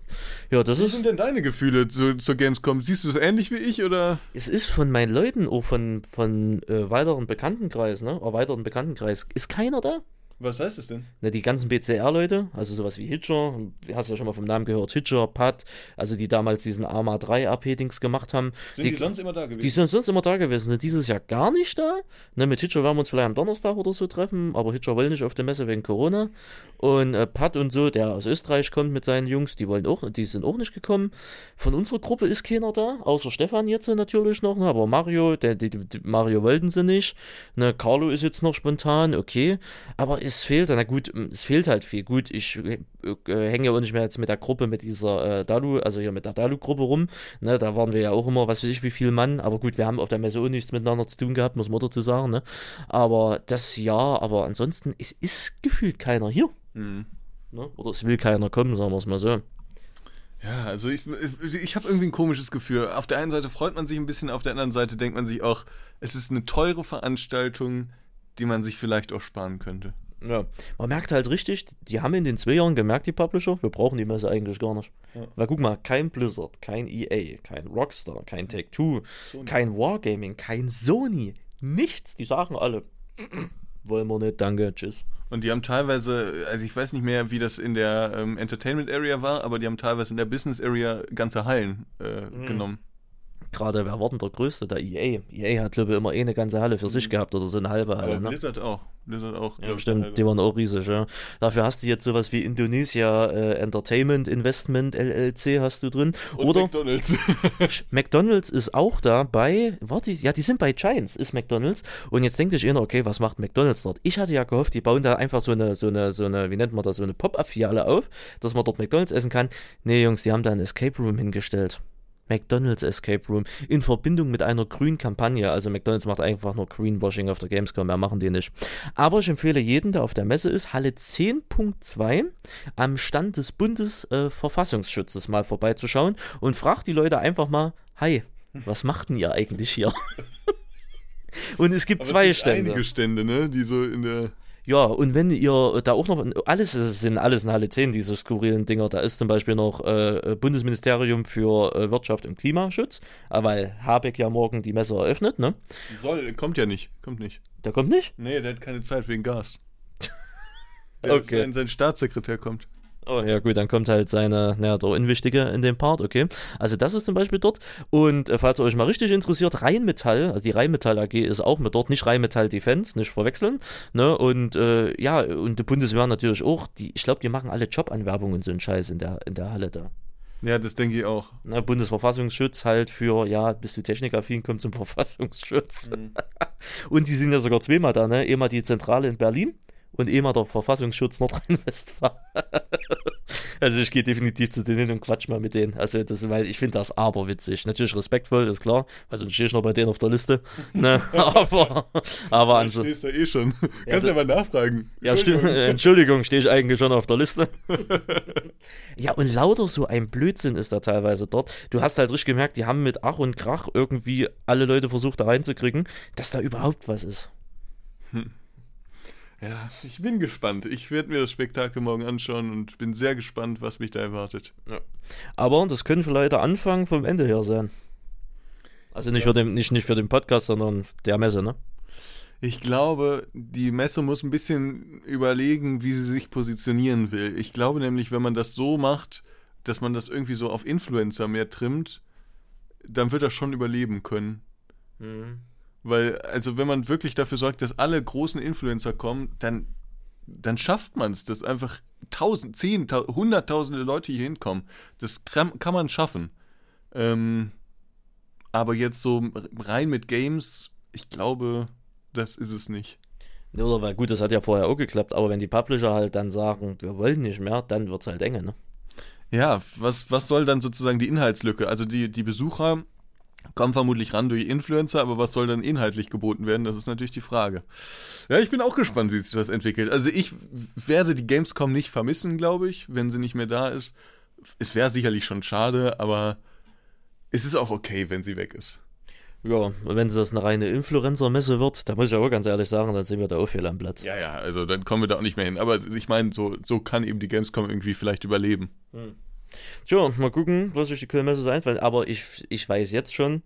ja das Wie ist. sind denn deine Gefühle zu, zur Gamescom? Siehst du es ähnlich wie ich oder? Es ist von meinen Leuten, auch von, von äh, weiteren Bekanntenkreis, ne? Erweiterten Bekanntenkreis. Ist keiner da? Was heißt das denn? Na, die ganzen BCR-Leute, also sowas wie Hitcher, hast ja schon mal vom Namen gehört, Hitcher, Pat, also die damals diesen Arma 3 AP-Dings gemacht haben. Sind die, die, sonst immer da gewesen? Die sind sonst immer da gewesen, sind dieses Jahr gar nicht da. Ne, mit Hitcher werden wir uns vielleicht am Donnerstag oder so treffen, aber Hitcher will nicht auf der Messe wegen Corona. Und äh, Pat und so, der aus Österreich kommt mit seinen Jungs, die wollen auch, die sind auch nicht gekommen. Von unserer Gruppe ist keiner da, außer Stefan jetzt natürlich noch, ne, aber Mario, der, die, die, Mario wollten sie nicht. Ne, Carlo ist jetzt noch spontan, okay. Aber es fehlt, na gut, es fehlt halt viel. Gut, ich äh, äh, hänge ja auch nicht mehr jetzt mit der Gruppe, mit dieser äh, Dalu, also hier mit der Dalu-Gruppe rum. Ne, da waren wir ja auch immer, was weiß ich, wie viel Mann. Aber gut, wir haben auf der Messe auch nichts miteinander zu tun gehabt, muss man dazu sagen. Ne? Aber das ja, aber ansonsten, es ist gefühlt keiner hier. Mhm. Ne? Oder es will keiner kommen, sagen wir es mal so. Ja, also ich, ich habe irgendwie ein komisches Gefühl. Auf der einen Seite freut man sich ein bisschen, auf der anderen Seite denkt man sich auch, es ist eine teure Veranstaltung, die man sich vielleicht auch sparen könnte. Ja, man merkt halt richtig, die haben in den zwei Jahren gemerkt, die Publisher, wir brauchen die Messe eigentlich gar nicht. Ja. Weil guck mal, kein Blizzard, kein EA, kein Rockstar, kein Take-Two, kein Wargaming, kein Sony, nichts. Die sagen alle, wollen wir nicht, danke, tschüss. Und die haben teilweise, also ich weiß nicht mehr, wie das in der ähm, Entertainment Area war, aber die haben teilweise in der Business Area ganze Hallen äh, mhm. genommen gerade, wer war denn der Größte? Der EA. EA hat, glaube ich, immer eh eine ganze Halle für sich mhm. gehabt oder so eine halbe Halle. Aber ne? Blizzard auch. Blizzard auch. Ja, stimmt, die waren auch riesig, ja. Dafür hast du jetzt sowas wie Indonesia äh, Entertainment Investment LLC hast du drin. Und oder McDonalds. McDonalds ist auch da bei, warte, ja, die sind bei Giants, ist McDonalds. Und jetzt denkt sich einer, okay, was macht McDonalds dort? Ich hatte ja gehofft, die bauen da einfach so eine, so eine, so eine, wie nennt man das, so eine Pop-Up-Filiale auf, dass man dort McDonalds essen kann. Nee, Jungs, die haben da ein Escape Room hingestellt. McDonald's Escape Room in Verbindung mit einer grünen Kampagne. Also McDonald's macht einfach nur Greenwashing auf der Gamescom, mehr machen die nicht. Aber ich empfehle jedem, der auf der Messe ist, Halle 10.2 am Stand des Bundesverfassungsschutzes äh, mal vorbeizuschauen und fragt die Leute einfach mal, hi, was macht denn ihr eigentlich hier? und es gibt Aber zwei es gibt Stände. Einige Stände, ne, die so in der Ja, und wenn ihr da auch noch, alles es sind alles in Halle 10, diese skurrilen Dinger. Da ist zum Beispiel noch äh, Bundesministerium für äh, Wirtschaft und Klimaschutz, äh, weil Habeck ja morgen die Messe eröffnet, ne? Soll, kommt ja nicht, kommt nicht. Der kommt nicht? Nee, der hat keine Zeit wegen Gas. Okay. Sein, sein Staatssekretär kommt. Oh ja gut, dann kommt halt seine, naja, der Unwichtige in dem Part, okay. Also das ist zum Beispiel dort. Und äh, falls ihr euch mal richtig interessiert, Rheinmetall, also die Rheinmetall AG ist auch mit dort, nicht Rheinmetall Defense, nicht verwechseln. Ne? Und äh, ja, und die Bundeswehr natürlich auch, die, ich glaube, die machen alle Jobanwerbungen und so einen Scheiß in der, in der Halle da. Ja, das denke ich auch. Ne, Bundesverfassungsschutz halt für, ja, bist du technikaffin, kommt zum Verfassungsschutz. Und die sind ja sogar zweimal da, ne? Einmal die Zentrale in Berlin und einmal der Verfassungsschutz Nordrhein-Westfalen. also ich gehe definitiv zu denen hin und quatsch mal mit denen. Also das, weil ich finde das aber witzig. Natürlich respektvoll, ist klar, sonst stehe ich noch bei denen auf der Liste. Ne? aber, aber an so, stehst du ja eh schon. Kannst so- ja mal nachfragen. ja, stimmt. Entschuldigung, stehe ich eigentlich schon auf der Liste. ja, und lauter so ein Blödsinn ist da teilweise dort. Du hast halt richtig gemerkt, die haben mit Ach und Krach irgendwie alle Leute versucht da reinzukriegen, dass da überhaupt was ist. Ja, ich bin gespannt. Ich werde mir das Spektakel morgen anschauen und bin sehr gespannt, was mich da erwartet. Aber das können vielleicht der Anfang vom Ende her sein. Also nicht, für den, nicht, nicht für den Podcast, sondern der Messe, ne? Ich glaube, die Messe muss ein bisschen überlegen, wie sie sich positionieren will. Ich glaube nämlich, wenn man das so macht, dass man das irgendwie so auf Influencer mehr trimmt, dann wird das schon überleben können. Weil, also wenn man wirklich dafür sorgt, dass alle großen Influencer kommen, dann, dann schafft man es, dass einfach tausend, zehn, tau- hunderttausende Leute hier hinkommen. Das kann, kann man schaffen. Ähm, aber jetzt so rein mit Games, ich glaube, das ist es nicht. Oder weil gut, das hat ja vorher auch geklappt, aber wenn die Publisher halt dann sagen, wir wollen nicht mehr, dann wird's halt enge, ne? Ja, was, was soll dann sozusagen die Inhaltslücke? Also die, die Besucher kommen vermutlich ran durch Influencer, aber was soll dann inhaltlich geboten werden? Das ist natürlich die Frage. Ja, ich bin auch gespannt, wie sich das entwickelt. Also ich werde die Gamescom nicht vermissen, glaube ich, wenn sie nicht mehr da ist. Es wäre sicherlich schon schade, aber es ist auch okay, wenn sie weg ist. Ja, und wenn das eine reine Influencer-Messe wird, da muss ich aber ganz ehrlich sagen, dann sind wir da auch fehl am Platz. Ja, ja, also dann kommen wir da auch nicht mehr hin. Aber ich meine, so, so kann eben die Gamescom irgendwie vielleicht überleben. Tja, mal gucken, was sich die Köln-Messe so einfällt. Aber ich, ich weiß jetzt schon,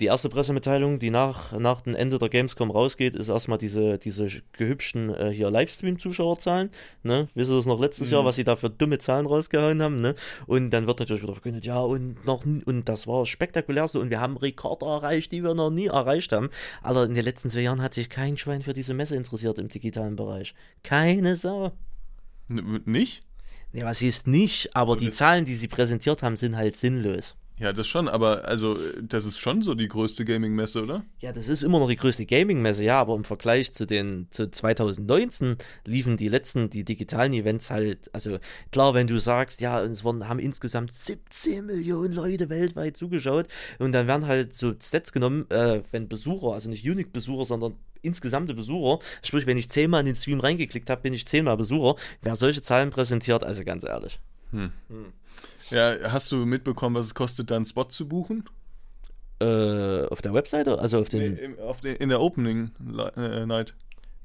die erste Pressemitteilung, die nach, nach dem Ende der Gamescom rausgeht, ist erstmal diese, diese gehübschten äh, hier Livestream-Zuschauerzahlen. Ne? Wisst ihr das noch letztes Jahr, was sie da für dumme Zahlen rausgehauen haben? Ne? Und dann wird natürlich wieder verkündet, ja, und noch und das war spektakulär so und wir haben Rekorde erreicht, die wir noch nie erreicht haben. Aber in den letzten zwei Jahren hat sich kein Schwein für diese Messe interessiert im digitalen Bereich. Keine Sau. N nicht? Ja, was ist nicht, aber die das- Zahlen, die sie präsentiert haben, sind halt sinnlos. Ja, das schon, aber also das ist schon so die größte Gaming-Messe, oder? Ja, das ist immer noch die größte Gaming-Messe, ja, aber im Vergleich zu den zu 2019 liefen die letzten, die digitalen Events halt, also klar, wenn du sagst, ja, es wurden, haben insgesamt 17 Millionen Leute weltweit zugeschaut und dann werden halt so Stats genommen, äh, wenn Besucher, also nicht Unique-Besucher, sondern insgesamte Besucher, sprich, wenn ich zehnmal in den Stream reingeklickt habe, bin ich zehnmal Besucher, wer solche Zahlen präsentiert, also ganz ehrlich. Ja, hast du mitbekommen, was es kostet, da einen Spot zu buchen? Äh, auf der Webseite, also auf den, Nee, auf den, in der Opening äh, Night.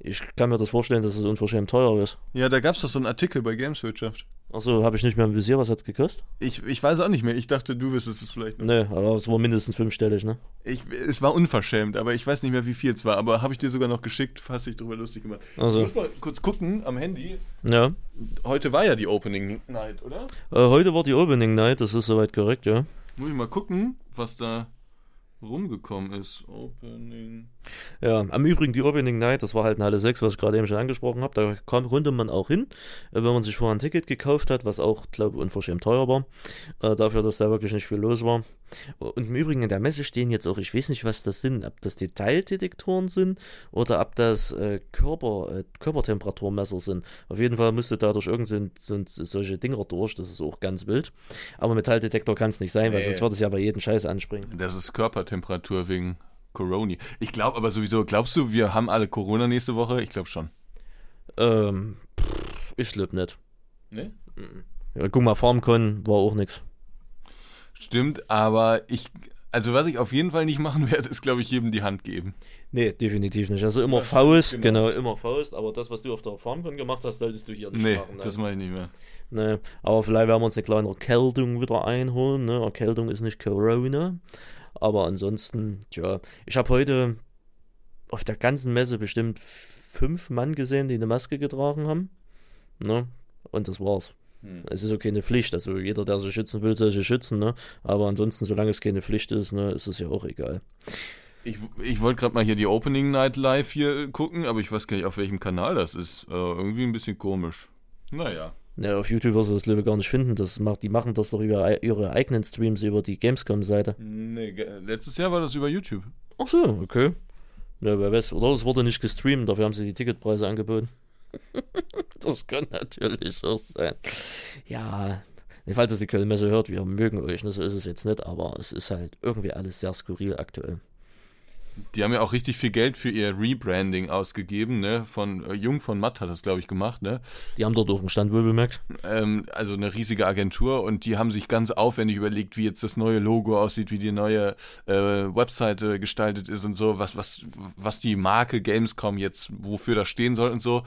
Ich kann mir das vorstellen, dass es unverschämt teuer ist. Ja, da gab es doch so einen Artikel bei Gameswirtschaft. Achso, habe ich nicht mehr im Visier, was hat's gekostet? Ich, ich weiß auch nicht mehr. Ich dachte, du wüsstest es vielleicht noch. Nö, aber es war mindestens fünfstellig, ne? Ich, es war unverschämt, aber ich weiß nicht mehr, wie viel es war. Aber habe ich dir sogar noch geschickt, hast dich drüber lustig gemacht. Also. Ich muss mal kurz gucken am Handy. Ja. Heute war ja die Opening Night, oder? Äh, heute war die Opening Night, das ist soweit korrekt, ja. Muss ich mal gucken, was da rumgekommen ist. Opening. Ja, am Übrigen die Opening Night, das war halt in Halle 6, was ich gerade eben schon angesprochen habe. Da konnte man auch hin, äh, wenn man sich vorher ein Ticket gekauft hat, was auch, glaube ich, unverschämt teuer war. Äh, dafür, dass da wirklich nicht viel los war. Und im Übrigen in der Messe stehen jetzt auch, ich weiß nicht, was das sind, ob das Detaildetektoren sind oder ob das äh, Körper, äh, Körpertemperaturmesser sind. Auf jeden Fall musste da durch irgendein sind solche Dinger durch, das ist auch ganz wild. Aber Metalldetektor kann es nicht sein, weil Nee. sonst würde es ja bei jedem Scheiß anspringen. Das ist Körpertemperatur wegen Corona. Ich glaube aber sowieso, glaubst du, wir haben alle Corona nächste Woche? Ich glaube schon. Ähm, pff, ich glaube nicht. Ne? Ja, guck mal, FarmCon war auch nix. Stimmt, aber ich, Also was ich auf jeden Fall nicht machen werde, ist, glaube ich, jedem die Hand geben. Nee, definitiv nicht. Also immer Faust, genau. genau. immer Faust, aber das, was du auf der FarmCon gemacht hast, solltest du hier nicht nee, machen. Nee, das mache ich nicht mehr. Nee, aber vielleicht werden wir uns eine kleine Erkältung wieder einholen. Ne? Erkältung ist nicht Corona. Aber ansonsten, tja, ich habe heute auf der ganzen Messe bestimmt fünf Mann gesehen, die eine Maske getragen haben. Ne? Und das war's. Hm. Es ist auch keine Pflicht. Also jeder, der sich schützen will, soll sich schützen. Ne? Aber ansonsten, solange es keine Pflicht ist, ne, ist es ja auch egal. Ich, ich wollte gerade mal hier die Opening Night Live hier gucken, aber ich weiß gar nicht, auf welchem Kanal das ist. Äh, irgendwie ein bisschen komisch. Naja. Ja, auf YouTube wirst du das Level gar nicht finden. Das macht, die machen das doch über ihre eigenen Streams über die Gamescom-Seite. Nee, letztes Jahr war das über YouTube. Ach so, okay. Ja, wer weiß. Oder es wurde nicht gestreamt, dafür haben sie die Ticketpreise angeboten. das kann natürlich auch sein. Ja, falls es die Kölnmesse hört, wir mögen euch, ne, so ist es jetzt nicht, aber es ist halt irgendwie alles sehr skurril aktuell. Die haben ja auch richtig viel Geld für ihr Rebranding ausgegeben, ne? Von äh, Jung von Matt hat das, glaube ich, gemacht, ne? Die haben dort auch einen Stand wohl bemerkt. Ähm, also eine riesige Agentur und die haben sich ganz aufwendig überlegt, wie jetzt das neue Logo aussieht, wie die neue äh, Webseite gestaltet ist und so, was, was, was die Marke Gamescom jetzt, wofür das stehen soll und so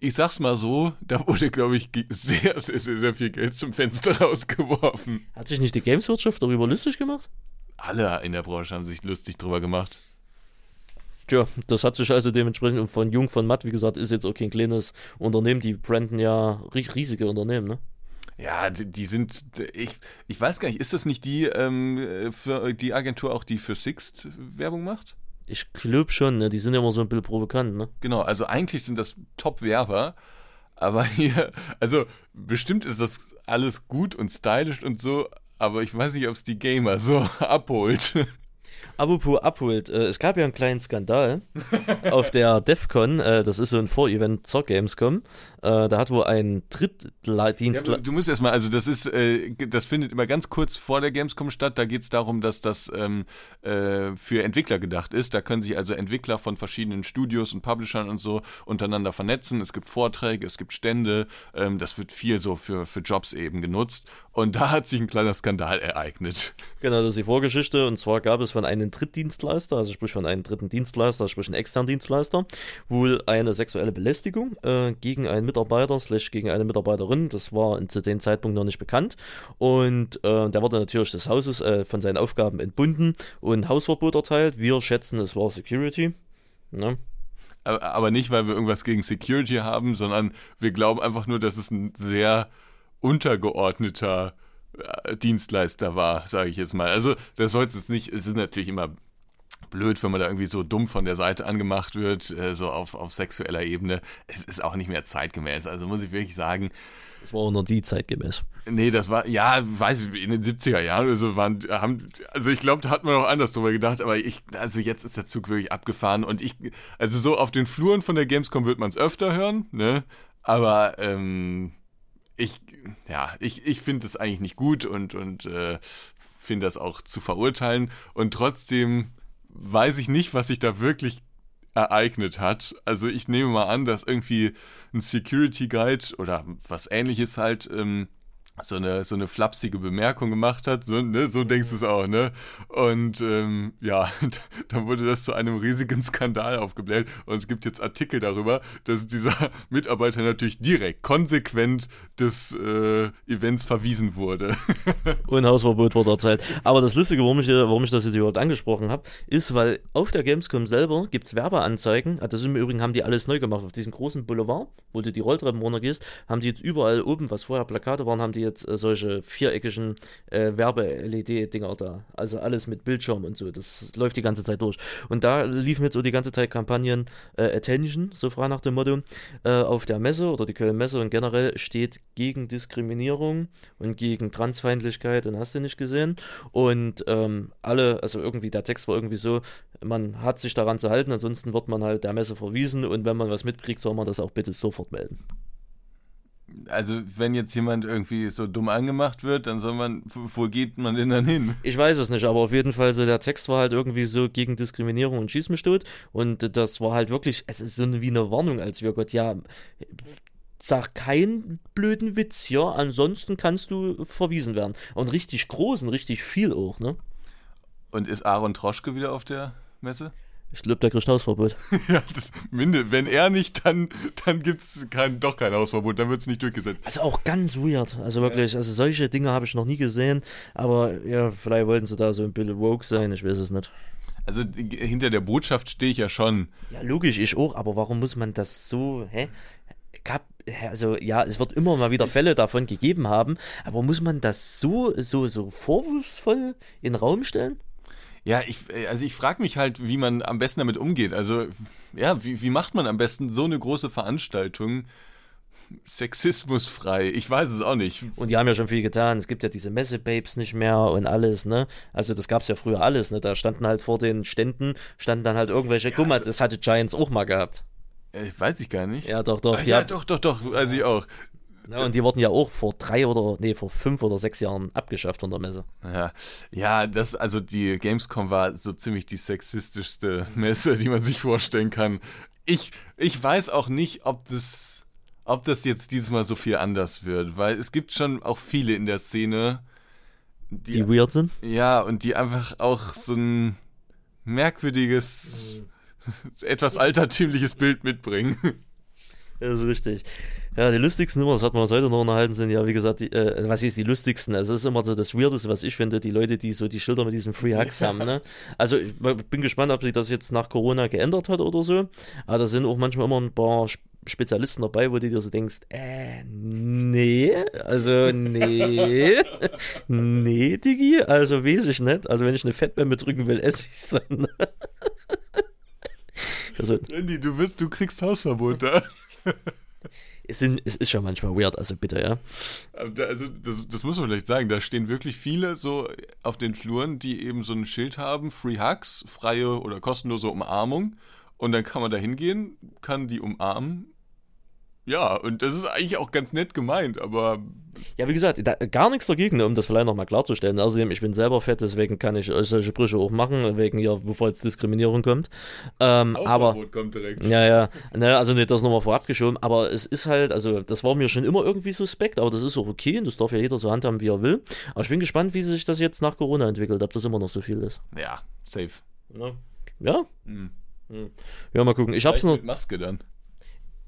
ich sag's mal so, da wurde, glaube ich, sehr, sehr, sehr, sehr viel Geld zum Fenster rausgeworfen. Hat sich nicht die Gameswirtschaft darüber lustig gemacht? Alle in der Branche haben sich lustig drüber gemacht. Tja, das hat sich also dementsprechend und von Jung von Matt, wie gesagt, ist jetzt auch kein kleines Unternehmen, die branden ja riesige Unternehmen, ne? Ja, die, die, sind, ich, ich weiß gar nicht, ist das nicht die, ähm, für die Agentur auch, die für Sixt Werbung macht? Ich glaube schon, ne? die sind ja immer so ein bisschen provokant, ne? Genau, also eigentlich sind das Top-Werber, aber hier, also bestimmt ist das alles gut und stylisch und so, aber ich weiß nicht, ob es die Gamer so abholt. Apropos abholt, äh, es gab ja einen kleinen Skandal auf der DEFCON, äh, das ist so ein Vorevent zur Gamescom. Äh, da hat wohl ein Drittdienst. Ja, du musst erstmal, also das ist, äh, das findet immer ganz kurz vor der Gamescom statt. Da geht es darum, dass das ähm, äh, für Entwickler gedacht ist. Da können sich also Entwickler von verschiedenen Studios und Publishern und so untereinander vernetzen. Es gibt Vorträge, es gibt Stände. Ähm, das wird viel so für, für Jobs eben genutzt. Und da hat sich ein kleiner Skandal ereignet. Genau, das ist die Vorgeschichte. Und zwar gab es von einem Drittdienstleister, also sprich von einem dritten Dienstleister, sprich einen externen Dienstleister, wohl eine sexuelle Belästigung äh, gegen einen Mitarbeiter, slash gegen eine Mitarbeiterin. Das war zu dem Zeitpunkt noch nicht bekannt. Und äh, der wurde natürlich des Hauses äh, von seinen Aufgaben entbunden und Hausverbot erteilt. Wir schätzen, es war Security. Ne? Aber nicht, weil wir irgendwas gegen Security haben, sondern wir glauben einfach nur, dass es ein sehr untergeordneter Dienstleister war, sage ich jetzt mal. Also das soll jetzt nicht, es ist natürlich immer blöd, wenn man da irgendwie so dumm von der Seite angemacht wird, äh, so auf, auf sexueller Ebene. Es ist auch nicht mehr zeitgemäß. Also muss ich wirklich sagen. Das war auch noch die zeitgemäß. Nee, das war, ja, weiß ich, in den 70er Jahren oder so waren, haben, also ich glaube, da hat man auch anders drüber gedacht, aber ich, also jetzt ist der Zug wirklich abgefahren und ich, also so auf den Fluren von der Gamescom wird man es öfter hören, ne? Aber, ähm, ich, ja, ich, ich finde es eigentlich nicht gut und, und äh, finde das auch zu verurteilen. Und trotzdem weiß ich nicht, was sich da wirklich ereignet hat. Also ich nehme mal an, dass irgendwie ein Security Guide oder was ähnliches halt ähm, so eine, so eine flapsige Bemerkung gemacht hat, so, ne, so denkst du es auch, ne? Und ähm, ja, dann wurde das zu einem riesigen Skandal aufgebläht und es gibt jetzt Artikel darüber, dass dieser Mitarbeiter natürlich direkt, konsequent des äh, Events verwiesen wurde. und Hausverbot wurde erzählt. Aber das Lustige, warum ich, warum ich das jetzt überhaupt angesprochen habe, ist, weil auf der Gamescom selber gibt es Werbeanzeigen, das im Übrigen haben die alles neu gemacht, auf diesem großen Boulevard, wo du die Rolltreppen runtergehst, haben die jetzt überall oben, was vorher Plakate waren, haben die jetzt äh, solche viereckigen äh, Werbe-LED-Dinger da. Also alles mit Bildschirm und so. Das läuft die ganze Zeit durch. Und da liefen jetzt so die ganze Zeit Kampagnen äh, Attention, so frei nach dem Motto, äh, auf der Messe oder die Köln-Messe und generell steht gegen Diskriminierung und gegen Transfeindlichkeit und hast du nicht gesehen. Und ähm, alle, also irgendwie der Text war irgendwie so, man hat sich daran zu halten, ansonsten wird man halt der Messe verwiesen und wenn man was mitkriegt, soll man das auch bitte sofort melden also wenn jetzt jemand irgendwie so dumm angemacht wird, dann soll man, wo geht man denn dann hin? Ich weiß es nicht, aber auf jeden Fall so der Text war halt irgendwie so gegen Diskriminierung und Schieß mich tot und das war halt wirklich, es ist so wie eine Warnung, als wir Gott, ja, sag keinen blöden Witz, ja, ansonsten kannst du verwiesen werden. Und richtig groß und richtig viel auch, ne? Und ist Aaron Troschke wieder auf der Messe? Ich glaube, der kriegt Hausverbot. ja, minde, wenn er nicht, dann, dann gibt es kein, doch kein Hausverbot, dann wird es nicht durchgesetzt. Also auch ganz weird. Also wirklich, also solche Dinge habe ich noch nie gesehen. Aber ja, vielleicht wollten sie da so ein bisschen woke sein, ich weiß es nicht. Also hinter der Botschaft stehe ich ja schon. Ja, logisch, ich auch, aber warum muss man das so, hä? Gab, also ja, es wird immer mal wieder Fälle davon gegeben haben, aber muss man das so, so, so vorwurfsvoll in den Raum stellen? Ja, ich, also ich frage mich halt, wie man am besten damit umgeht. Also, ja, wie, wie macht man am besten so eine große Veranstaltung sexismusfrei? Ich weiß es auch nicht. Und die haben ja schon viel getan. Es gibt ja diese Messe-Babes nicht mehr und alles, ne? Also das gab es ja früher alles, ne? Da standen halt vor den Ständen, standen dann halt irgendwelche, ja, guck mal, also, das hatte Giants auch mal gehabt. Äh, weiß ich gar nicht. Ja, doch, doch. Ah, ja, doch, doch, doch, weiß ich auch. Ja, und die wurden ja auch vor drei oder, nee, vor fünf oder sechs Jahren abgeschafft von der Messe. Ja, ja, das, also die Gamescom war so ziemlich die sexistischste Messe, die man sich vorstellen kann. Ich, ich weiß auch nicht, ob das, ob das jetzt diesmal so viel anders wird, weil es gibt schon auch viele in der Szene, die, die weird sind. Ja, und die einfach auch so ein merkwürdiges, etwas altertümliches Bild mitbringen. Das ist richtig. Ja, die lustigsten immer, das hat man uns heute noch unterhalten, sind ja, wie gesagt, die, äh, was ist die lustigsten? Also, das ist immer so das Weirdeste, was ich finde, die Leute, die so die Schilder mit diesen Free Hugs haben, ne? Also, ich bin gespannt, ob sich das jetzt nach Corona geändert hat oder so. Aber da sind auch manchmal immer ein paar Spezialisten dabei, wo du dir so denkst, äh, nee, also nee, nee, Digi, also weiß ich nicht. Also wenn ich eine Fettbämme drücken will, esse ich es dann. also, Randy, du wirst, du kriegst Hausverbot da es, sind, es ist schon manchmal weird, also bitte, ja. Also, das, das muss man vielleicht sagen, da stehen wirklich viele so auf den Fluren, die eben so ein Schild haben: Free Hugs, freie oder kostenlose Umarmung. Und dann kann man da hingehen, kann die umarmen ja, und das ist eigentlich auch ganz nett gemeint, aber. Ja, wie gesagt, da, gar nichts dagegen, um das vielleicht nochmal klarzustellen. Außerdem, ich bin selber fett, deswegen kann ich solche Brüche auch machen, wegen ja, bevor jetzt Diskriminierung kommt. Ähm, aber. kommt direkt. Ja, ja. Ne, also nicht das nochmal vorab geschoben, aber es ist halt, also das war mir schon immer irgendwie suspekt, aber das ist auch okay und das darf ja jeder so handhaben, wie er will. Aber ich bin gespannt, wie sich das jetzt nach Corona entwickelt, ob das immer noch so viel ist. Ja, safe. Ja? Ja, mhm. ja mal gucken. Ich hab's noch. Mit Maske dann.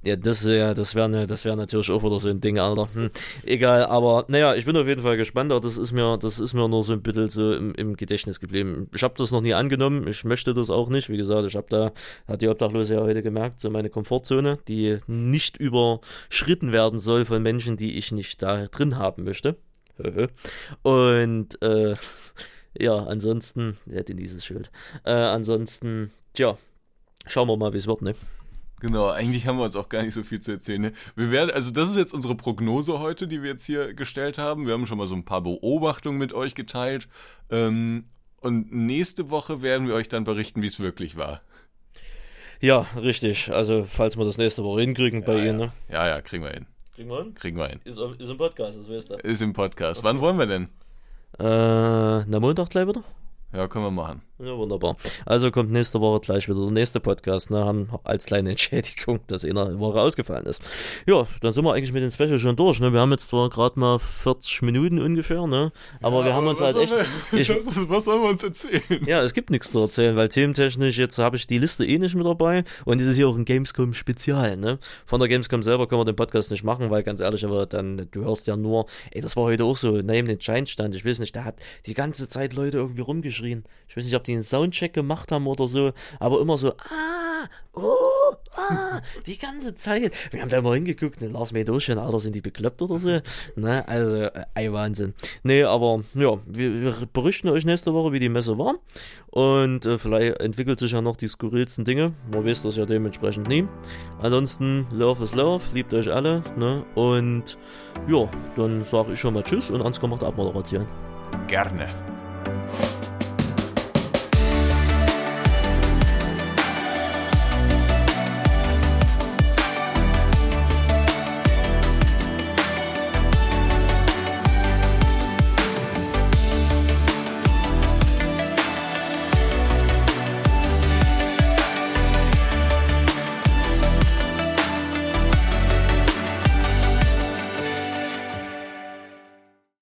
Ja, das, ja, das wäre ne, wär natürlich auch wieder so ein Ding, Alter. Hm, egal, aber naja, ich bin auf jeden Fall gespannt, das ist mir, das ist mir nur so ein bisschen so im, im Gedächtnis geblieben. Ich habe das noch nie angenommen, ich möchte das auch nicht. Wie gesagt, ich habe da, hat die Obdachlose ja heute gemerkt, so meine Komfortzone, die nicht überschritten werden soll von Menschen, die ich nicht da drin haben möchte. Und äh, ja, ansonsten, ja, dieses Schild. Äh, ansonsten, tja, schauen wir mal, wie es wird, ne? Genau, eigentlich haben wir uns auch gar nicht so viel zu erzählen. Ne? Wir werden, also das ist jetzt unsere Prognose heute, die wir jetzt hier gestellt haben. Wir haben schon mal so ein paar Beobachtungen mit euch geteilt. Ähm, und nächste Woche werden wir euch dann berichten, wie es wirklich war. Ja, richtig. Also, falls wir das nächste Woche hinkriegen ja, bei ja. Ihnen. Ne? Ja, ja, kriegen wir hin. Kriegen wir hin? Kriegen wir hin. Ist, ist im Podcast, das weißt du. Ist im Podcast. Okay. Wann wollen wir denn? Äh, na Montag gleich wieder? Ja, können wir machen. Ja, wunderbar. Also kommt nächste Woche gleich wieder der nächste Podcast. Ne? Haben als kleine Entschädigung, dass in einer Woche ausgefallen ist. Ja, dann sind wir eigentlich mit den Special schon durch. Ne? Wir haben jetzt zwar gerade mal 40 Minuten ungefähr, ne? aber ja, wir haben aber uns halt echt. Ich, was sollen wir uns erzählen? Ja, es gibt nichts zu erzählen, weil thementechnisch jetzt habe ich die Liste eh nicht mit dabei und es ist hier auch ein Gamescom-Spezial. Ne? Von der Gamescom selber können wir den Podcast nicht machen, weil ganz ehrlich, aber dann, du hörst ja nur, ey, das war heute auch so, neben den Giants stand, ich weiß nicht, da hat die ganze Zeit Leute irgendwie rumgeschrien. Ich weiß nicht, ob die einen Soundcheck gemacht haben oder so, aber immer so, ah, oh, ah, die ganze Zeit. Wir haben da mal hingeguckt, ne, Lars Medoschen, Alter, sind die bekloppt oder so? Ne, also, äh, ey, Wahnsinn. Nee, aber, ja, wir, wir, berichten euch nächste Woche, wie die Messe war und äh, vielleicht entwickelt sich ja noch die skurrilsten Dinge. Man weiß das ja dementsprechend nie. Ansonsten, Love is Love, liebt euch alle, ne, und ja, dann sage ich schon mal Tschüss und Ansgar macht Abmoderation. Gerne.